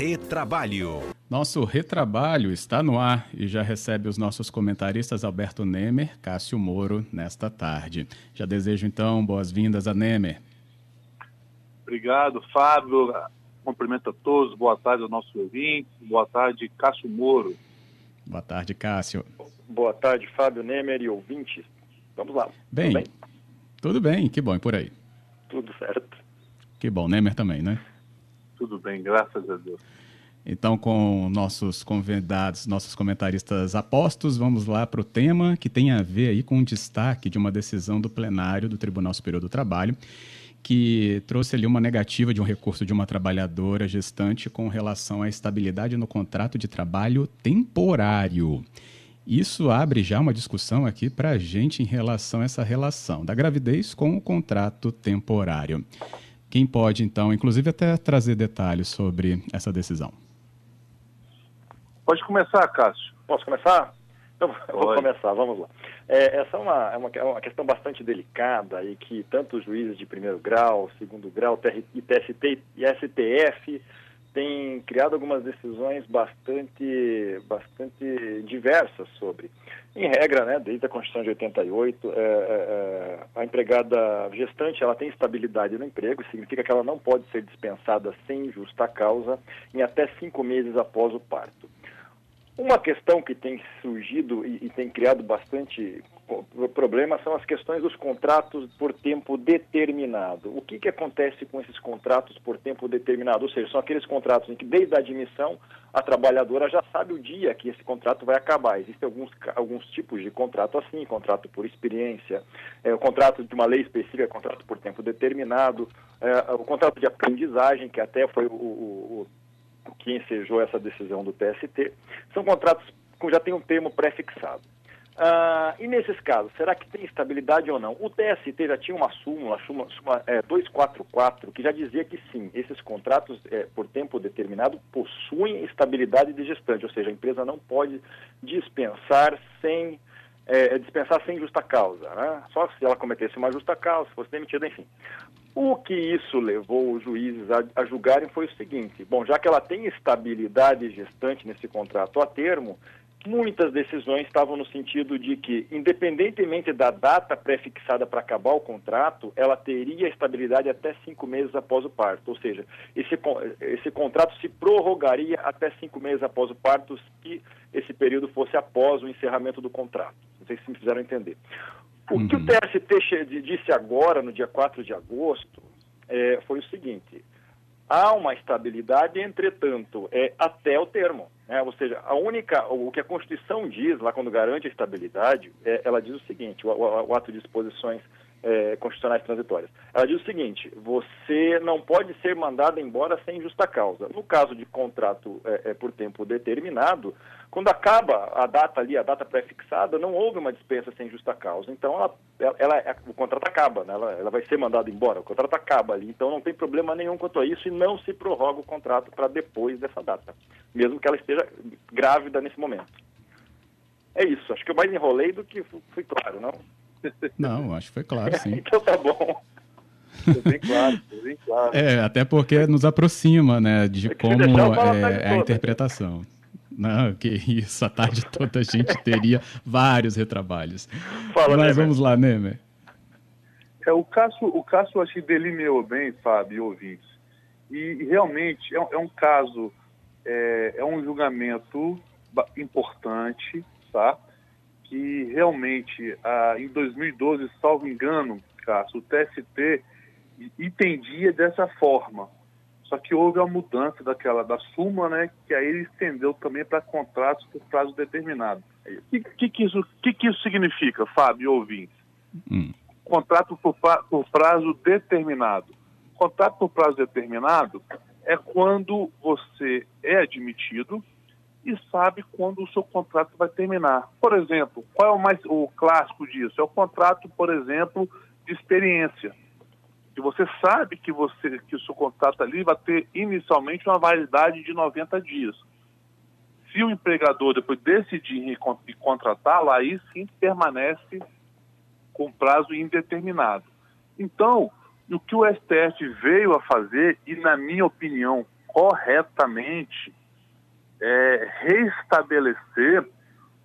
Retrabalho. Nosso retrabalho está no ar e já recebe os nossos comentaristas Alberto Nemer, Cássio Moro, nesta tarde. Já desejo então boas-vindas a Nemer. Obrigado, Fábio. Cumprimento a todos. Boa tarde ao nosso ouvinte. Boa tarde, Cássio Moro. Boa tarde, Cássio. Boa tarde, Fábio Nemer e ouvintes. Vamos lá. Bem, tudo bem? Tudo bem, que bom, e por aí? Tudo certo. Que bom, Nemer também, né? Tudo bem, graças a Deus. Então, com nossos convidados, nossos comentaristas apostos, vamos lá para o tema que tem a ver aí com o destaque de uma decisão do plenário do Tribunal Superior do Trabalho, que trouxe ali uma negativa de um recurso de uma trabalhadora gestante com relação à estabilidade no contrato de trabalho temporário. Isso abre já uma discussão aqui para a gente em relação a essa relação da gravidez com o contrato temporário. Quem pode, então, inclusive, até trazer detalhes sobre essa decisão? Pode começar, Cássio. Posso começar? Eu vou começar, vamos lá. É, essa é uma, é uma, é uma, questão bastante delicada e que tanto os juízes de primeiro grau, segundo grau, TR, TST e STF têm criado algumas decisões bastante, bastante diversas sobre. Em regra, né, desde a Constituição de 88, é, é, é, a empregada gestante ela tem estabilidade no emprego, significa que ela não pode ser dispensada sem justa causa em até cinco meses após o parto. Uma questão que tem surgido e, e, tem criado bastante problema são as questões dos contratos por tempo determinado. O que, que acontece com esses contratos por tempo determinado? Ou seja, são aqueles contratos em que desde a admissão a trabalhadora já sabe o dia que esse contrato vai acabar. Existem alguns, alguns tipos de contrato assim, contrato por experiência, é, o contrato de uma lei específica, contrato por tempo determinado, é, o contrato de aprendizagem, que até foi o, o, que ensejou essa decisão do TST, são contratos que já tem um termo pré-fixado. Ah, e nesses casos, será que tem estabilidade ou não? O TST já tinha uma súmula, súmula, súmula é, 244, que já dizia que sim, esses contratos é, por tempo determinado possuem estabilidade de gestante, ou seja, a empresa não pode dispensar sem é, dispensar sem justa causa, né? só se ela cometesse uma justa causa, fosse demitida, enfim. O que isso levou os juízes a, a, julgarem foi o seguinte: bom, já que ela tem estabilidade gestante nesse contrato a termo, muitas decisões estavam no sentido de que, independentemente da data pré-fixada para acabar o contrato, ela teria estabilidade até cinco meses após o parto. Ou seja, esse, esse contrato se prorrogaria até cinco meses após o parto se esse período fosse após o encerramento do contrato. Não sei se me fizeram entender. O uhum. que o uhum. TST disse agora, no dia 4 de agosto, é, foi o seguinte: há uma estabilidade, entretanto, é até o termo. Né? Ou seja, a única, o que a Constituição diz, lá quando garante a estabilidade, é, ela diz o seguinte: o, o, o ato de disposições é, constitucionais transitórias. Ela diz o seguinte: você não pode ser mandado embora sem justa causa. No caso de contrato é, é, por tempo determinado, quando acaba a data ali, a data pré-fixada, não houve uma dispensa sem justa causa. Então, ela, ela, ela o contrato acaba, né? ela, ela vai ser mandada embora, o contrato acaba ali. Então, não tem problema nenhum quanto a isso e não se prorroga o contrato para depois dessa data, mesmo que ela esteja grávida nesse momento. É isso. Acho que eu mais enrolei do que fui claro, não? Não, acho que foi claro, sim. então tá bom. Foi bem claro, foi bem claro. É, até porque nos aproxima, né, de como é, é a interpretação. Não, que isso, a tarde toda a gente teria vários retrabalhos. Fala, Mas Nemer. vamos lá, Nemer. É, o Cássio, o Cássio acho que delineou bem, Fábio e ouvintes. E, realmente é, é, um caso, é, é um julgamento importante, tá? que realmente, ah, em 2012, salvo engano, Cássio, o TST entendia dessa forma. Só que houve a mudança daquela da súmula, né, que aí ele estendeu também para contratos por prazo determinado. O que, que, que, isso, que, que isso significa, Fábio ouvintes? Hum. Contrato por, por prazo determinado. Contrato por prazo determinado é quando você é admitido, e sabe quando o seu contrato vai terminar. Por exemplo, qual é o mais o clássico disso? É o contrato, por exemplo, de experiência. Que você sabe que você que o seu contrato ali vai ter inicialmente uma validade de 90 dias. Se o empregador depois decidir contratá-lo, aí sim permanece com prazo indeterminado. Então, o que o STF veio a fazer, e na minha opinião, corretamente é, restabelecer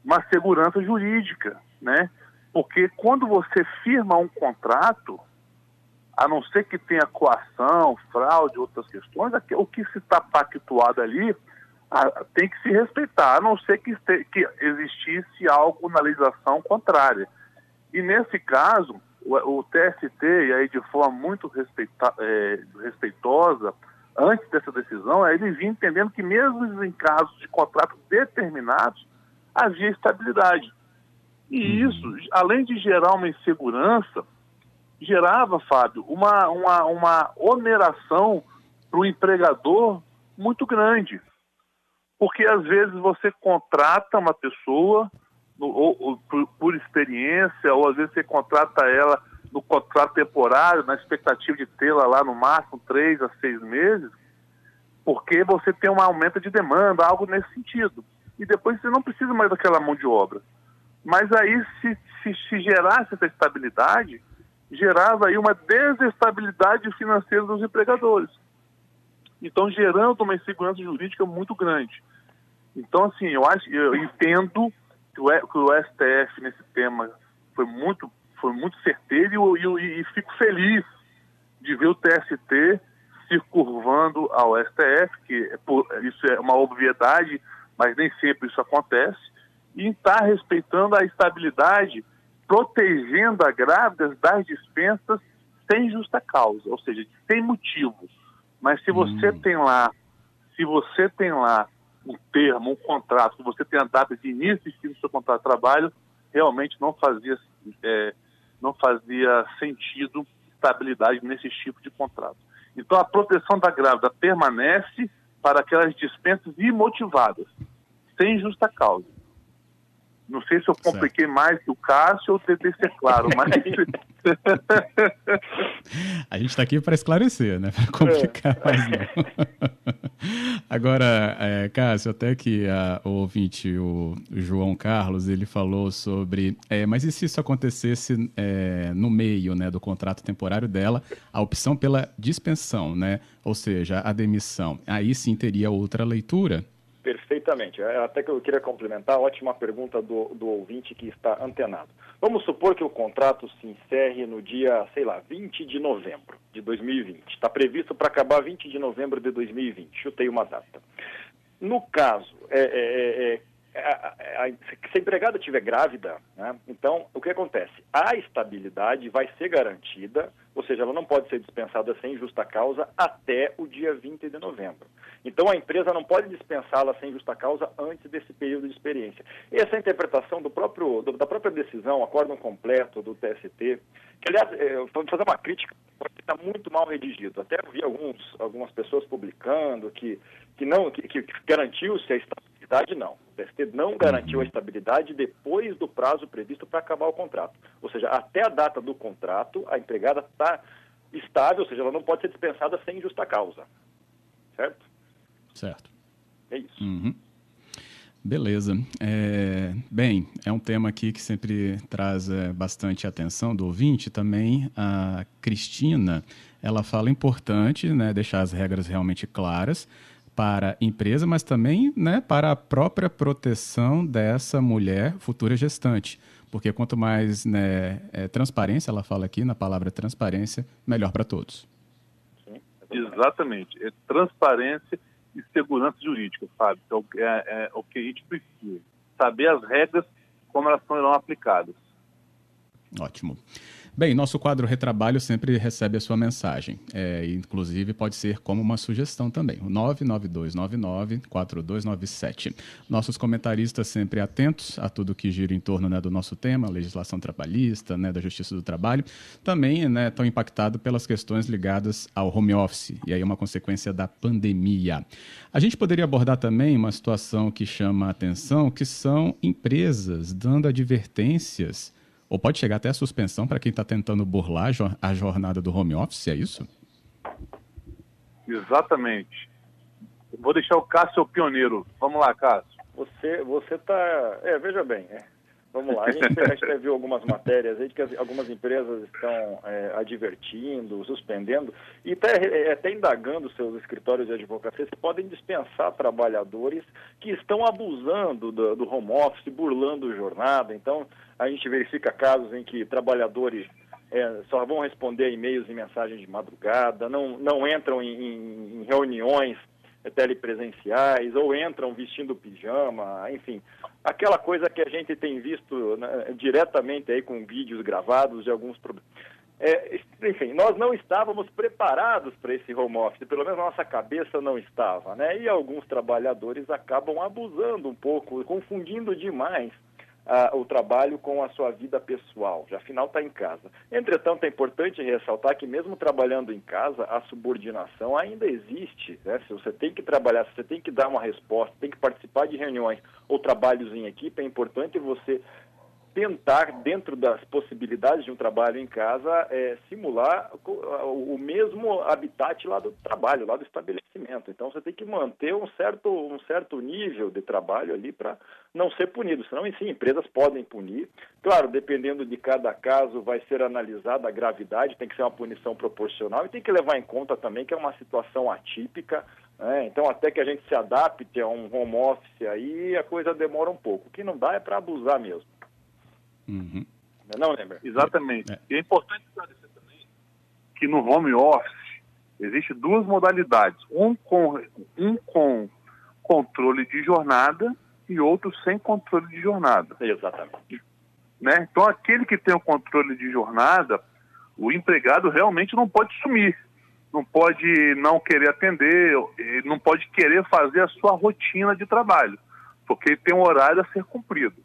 uma segurança jurídica, né? Porque quando você firma um contrato, a não ser que tenha coação, fraude, outras questões, o que se está pactuado ali tem que se respeitar, a não ser que, que existisse algo na legislação contrária. E nesse caso, o, o TST, e aí de forma muito respeita, é, respeitosa, antes dessa decisão, ele vinha entendendo que mesmo em casos de contratos determinados, havia estabilidade. E uhum. isso, além de gerar uma insegurança, gerava, Fábio, uma, uma, uma oneração para o empregador muito grande. Porque às vezes você contrata uma pessoa ou, ou, por, por, experiência, ou às vezes você contrata ela no contrato temporário, na expectativa de tê-la lá no máximo três a seis meses, porque você tem um aumento de demanda, algo nesse sentido. E depois você não precisa mais daquela mão de obra. Mas aí, se, se, se gerasse essa estabilidade, gerava aí uma desestabilidade financeira dos empregadores. Então, gerando uma insegurança jurídica muito grande. Então, assim, eu acho, eu entendo que o, que o STF nesse tema foi muito, foi muito certeiro e, e, e fico feliz de ver o TST se curvando ao STF, que é por, isso é uma obviedade, mas nem sempre isso acontece, e está respeitando a estabilidade protegendo a grávidas das dispensas sem justa causa, ou seja, sem motivo. Mas se você hum. tem lá, se você tem lá um termo, um contrato, se você tem a data de início e fim do seu contrato de trabalho, realmente não fazia, é, não fazia sentido estabilidade nesse tipo de contrato. Então a proteção da grávida permanece para aquelas dispensas imotivadas, sem justa causa. Não sei se eu compliquei certo. mais que o Cássio ou tentei ser claro, mas. a gente está aqui para esclarecer, né? Para complicar é. mais não. Agora, é, Cássio, até que a, o ouvinte, o, o, João Carlos, ele falou sobre. É, mas e se isso acontecesse é, no meio né, do contrato temporário dela, a opção pela dispensão, né? Ou seja, a demissão. Aí sim teria outra leitura? Perfeitamente. É, até que eu queria complementar, ótima pergunta do, do ouvinte que está antenado. Vamos supor que o contrato se encerre no dia, sei lá, 20 de novembro de 2020. Está previsto para acabar 20 de novembro de 2020. Chutei uma data. No caso, é, é, é, é se a empregada estiver grávida, né, então o que acontece? A estabilidade vai ser garantida ou seja, ela não pode ser dispensada sem justa causa até o dia 20 de novembro. Então a empresa não pode dispensá-la sem justa causa antes desse período de experiência. Essa é a interpretação do próprio, do, da própria decisão, acórdão completo do TST, que aliás, é, vou fazer uma crítica, porque está muito mal redigido. Até vi alguns, algumas pessoas publicando que, que não que, que garantiu-se a estabilidade, não. O TST não garantiu a estabilidade depois do prazo previsto para acabar o contrato. Ou seja, até a data do contrato, a empregada está estável, ou seja, ela não pode ser dispensada sem justa causa. Certo? Certo. É isso. Uhum. Beleza. É, bem, é um tema aqui que sempre traz é, bastante atenção do ouvinte. Também a Cristina, ela fala importante né, deixar as regras realmente claras para a empresa, mas também né, para a própria proteção dessa mulher futura gestante. Porque quanto mais né, é, transparência, ela fala aqui na palavra transparência, melhor para todos. Exatamente. É transparência e segurança jurídica, sabe? Então, é, é, o que a gente precisa. Saber as regras, como elas serão aplicadas. Ótimo. Bem, nosso quadro Retrabalho sempre recebe a sua mensagem. É, inclusive, pode ser como uma sugestão também. O 99299-4297. Nossos comentaristas sempre atentos a tudo que gira em torno né, do nosso tema, legislação trabalhista, né, da justiça do trabalho. Também né, impactados pelas questões ligadas ao home office, e aí uma consequência da pandemia. A gente poderia abordar também uma situação que chama a atenção, que são empresas dando advertências ou pode chegar até a suspensão para quem está tentando burlar a jornada do home office, é isso? Exatamente. Vou deixar o Cássio o pioneiro. Vamos lá, Cássio. Você você está, é, veja bem, é. Vamos lá, a gente, gente viu algumas matérias aí de que as, algumas empresas estão é, advertindo, suspendendo e até, é, até indagando seus escritórios de advocacia se podem dispensar trabalhadores que estão abusando do, do home office, burlando jornada. Então, a gente verifica casos em que trabalhadores é, só vão responder e-mails e mensagens de madrugada, não, não entram em, em, em reuniões telepresenciais ou entram vestindo pijama, enfim, aquela coisa que a gente tem visto né, diretamente aí com vídeos gravados de alguns problemas. É, enfim, nós não estávamos preparados para esse home office, pelo menos a nossa cabeça não estava, né? E alguns trabalhadores acabam abusando um pouco, confundindo demais o trabalho com a sua vida pessoal, já afinal está em casa. Entretanto, é importante ressaltar que mesmo trabalhando em casa, a subordinação ainda existe. Né? Se você tem que trabalhar, se você tem que dar uma resposta, tem que participar de reuniões ou trabalhos em equipe, é importante você tentar, dentro das possibilidades de um trabalho em casa, é, simular o, mesmo habitat lá do trabalho, lá do estabelecimento. Então você tem que manter um certo, um certo nível de trabalho ali para não ser punido. Senão, sim, empresas podem punir. Claro, dependendo de cada caso, vai ser analisada a gravidade, tem que ser uma punição proporcional e tem que levar em conta também que é uma situação atípica. Né? Então, até que a gente se adapte a um home office aí, a coisa demora um pouco. O que não dá é para abusar mesmo. Uhum. Não, lembra? Exatamente. É. E é importante esclarecer também que no home office existem duas modalidades. Um com, um com controle de jornada e outro sem controle de jornada. Exatamente. Né? Então, aquele que tem o controle de jornada, o empregado realmente não pode sumir, não pode não querer atender, não pode querer fazer a sua rotina de trabalho, porque ele tem um horário a ser cumprido.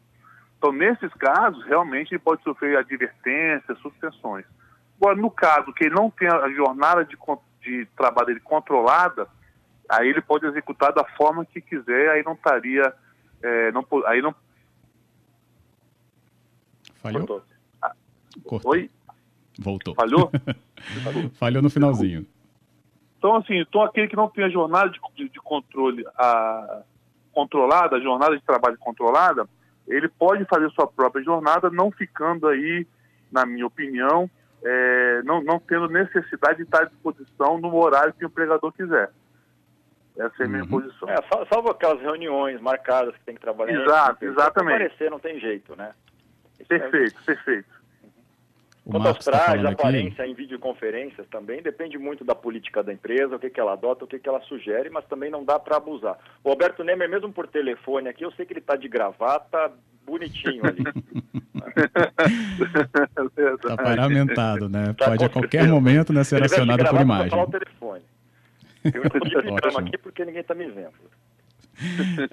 Então, nesses casos, realmente ele pode sofrer advertências, suspensões. Agora, no caso que ele não tem a jornada de, de trabalho dele controlada, aí ele pode executar da forma que quiser, aí não estaria. É, não, aí não. Falhou? Cortou. Ah, Oi? Voltou. Falhou? Falhou no finalzinho. Então, assim, então aquele que não tem a jornada de, de, de controle a, controlada, a jornada de trabalho controlada, ele pode fazer sua própria jornada, não ficando aí, na minha opinião, é, não, não tendo necessidade de estar à disposição no horário que o empregador quiser. Essa é a minha uhum. posição. É, salvo aquelas reuniões marcadas que tem que trabalhar. Exato, exatamente. Aparecer não tem jeito, né? Isso perfeito, é... perfeito. O Quanto aos trajes, tá aparência aqui... em videoconferências também, depende muito da política da empresa, o que, que ela adota, o que, que ela sugere, mas também não dá para abusar. O Alberto Nemer, mesmo por telefone aqui, eu sei que ele está de gravata, bonitinho ali. Está paramentado, né? Tá Pode a qualquer momento né, ser acionado por imagem. Falar o telefone. Eu estou aqui porque ninguém está me vendo.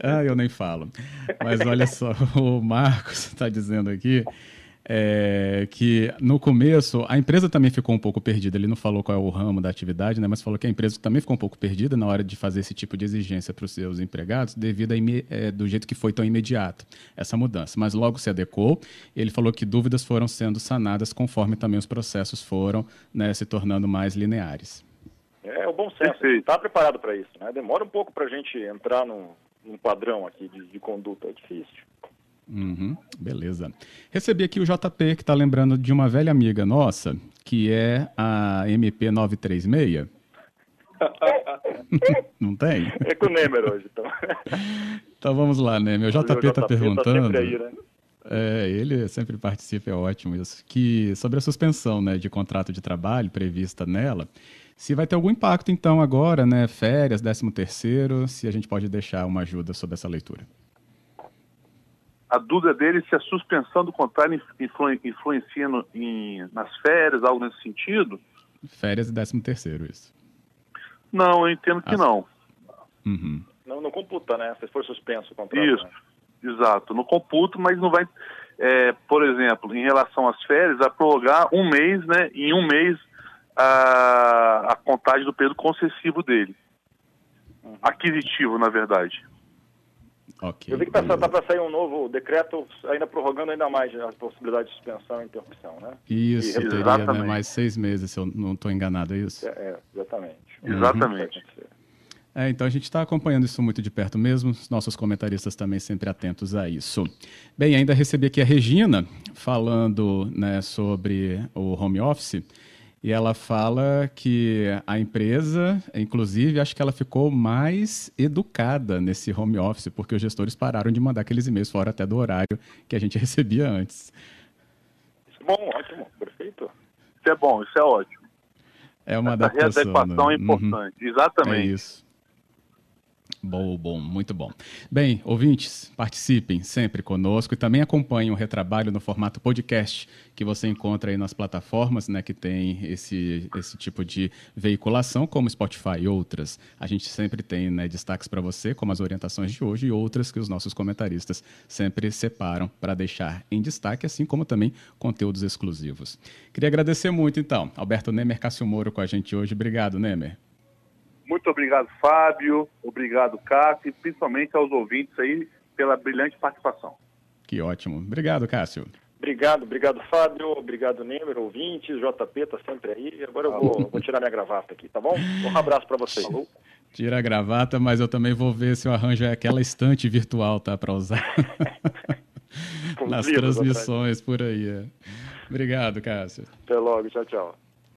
ah, eu nem falo. Mas olha só, o Marcos está dizendo aqui é, que no começo a empresa também ficou um pouco perdida. Ele não falou qual é o ramo da atividade, né, mas falou que a empresa também ficou um pouco perdida na hora de fazer esse tipo de exigência para os seus empregados, devido a é, do jeito que foi tão imediato essa mudança. Mas logo se adequou. Ele falou que dúvidas foram sendo sanadas conforme também os processos foram né, se tornando mais lineares. É, o bom senso. Está preparado para isso. Né? Demora um pouco para a gente entrar num, num padrão aqui de, de conduta. É difícil. Uhum, beleza. Recebi aqui o JP, que está lembrando de uma velha amiga nossa, que é a MP936. Não tem? É com o Nemer hoje, então. então vamos lá, Nemer. O JP está tá perguntando. Tá aí, né? É, ele sempre participa, é ótimo isso. Que sobre a suspensão né, de contrato de trabalho prevista nela, se vai ter algum impacto então agora, né? Férias, 13 terceiro, se a gente pode deixar uma ajuda sobre essa leitura a dúvida dele se a suspensão do contrato influ, influencia no, em, nas férias, algo nesse sentido. Férias e décimo terceiro, isso. Não, eu entendo que ah, não. Uhum. Não, não computa, né? Se for suspenso o contrato. Isso, né? exato. Não computa, mas não vai, é, por exemplo, em relação às férias, vai prorrogar um mês, né? Em um mês a, a contagem do período concessivo dele. Uhum. Aquisitivo, na verdade. Okay, Eu vi que está tá para sair um novo decreto, ainda prorrogando ainda mais a possibilidade de suspensão e interrupção, né? Isso, e, teria né, mais seis meses, se eu não estou enganado, é isso? É, é exatamente. Uhum. Exatamente. É, então a gente está acompanhando isso muito de perto mesmo, nossos comentaristas também sempre atentos a isso. Bem, ainda recebi aqui a Regina falando né, sobre o home office. E ela fala que a empresa, inclusive, acho que ela ficou mais educada nesse home office, porque os gestores pararam de mandar aqueles e-mails fora até do horário que a gente recebia antes. Isso é bom, ótimo, perfeito. Isso é bom, isso é ótimo. É uma Essa adaptação. readequação né? é importante, uhum. exatamente. É isso. Bom, bom, muito bom. Bem, ouvintes, participem sempre conosco e também acompanhem o Retrabalho no formato podcast que você encontra aí nas plataformas né, que tem esse, esse tipo de veiculação, como Spotify e outras. A gente sempre tem né, destaques para você, como as orientações de hoje e outras que os nossos comentaristas sempre separam para deixar em destaque, assim como também conteúdos exclusivos. Queria agradecer muito, então, Alberto Nemer Cássio Moro com a gente hoje. Obrigado, Nemer. Muito obrigado, Fábio. Obrigado, Cássio, e principalmente aos ouvintes aí pela brilhante participação. Que ótimo. Obrigado, Cássio. Obrigado, obrigado, Fábio. Obrigado, Nemer, ouvintes. JP está sempre aí. Agora eu vou, vou, tirar minha gravata aqui, tá bom? Um abraço para vocês. Falou. Tira a gravata, mas eu também vou ver se eu arranjo aquela estante virtual, tá? Para usar nas transmissões atrás. por aí. É. Obrigado, Cássio. Até logo. Tchau, tchau.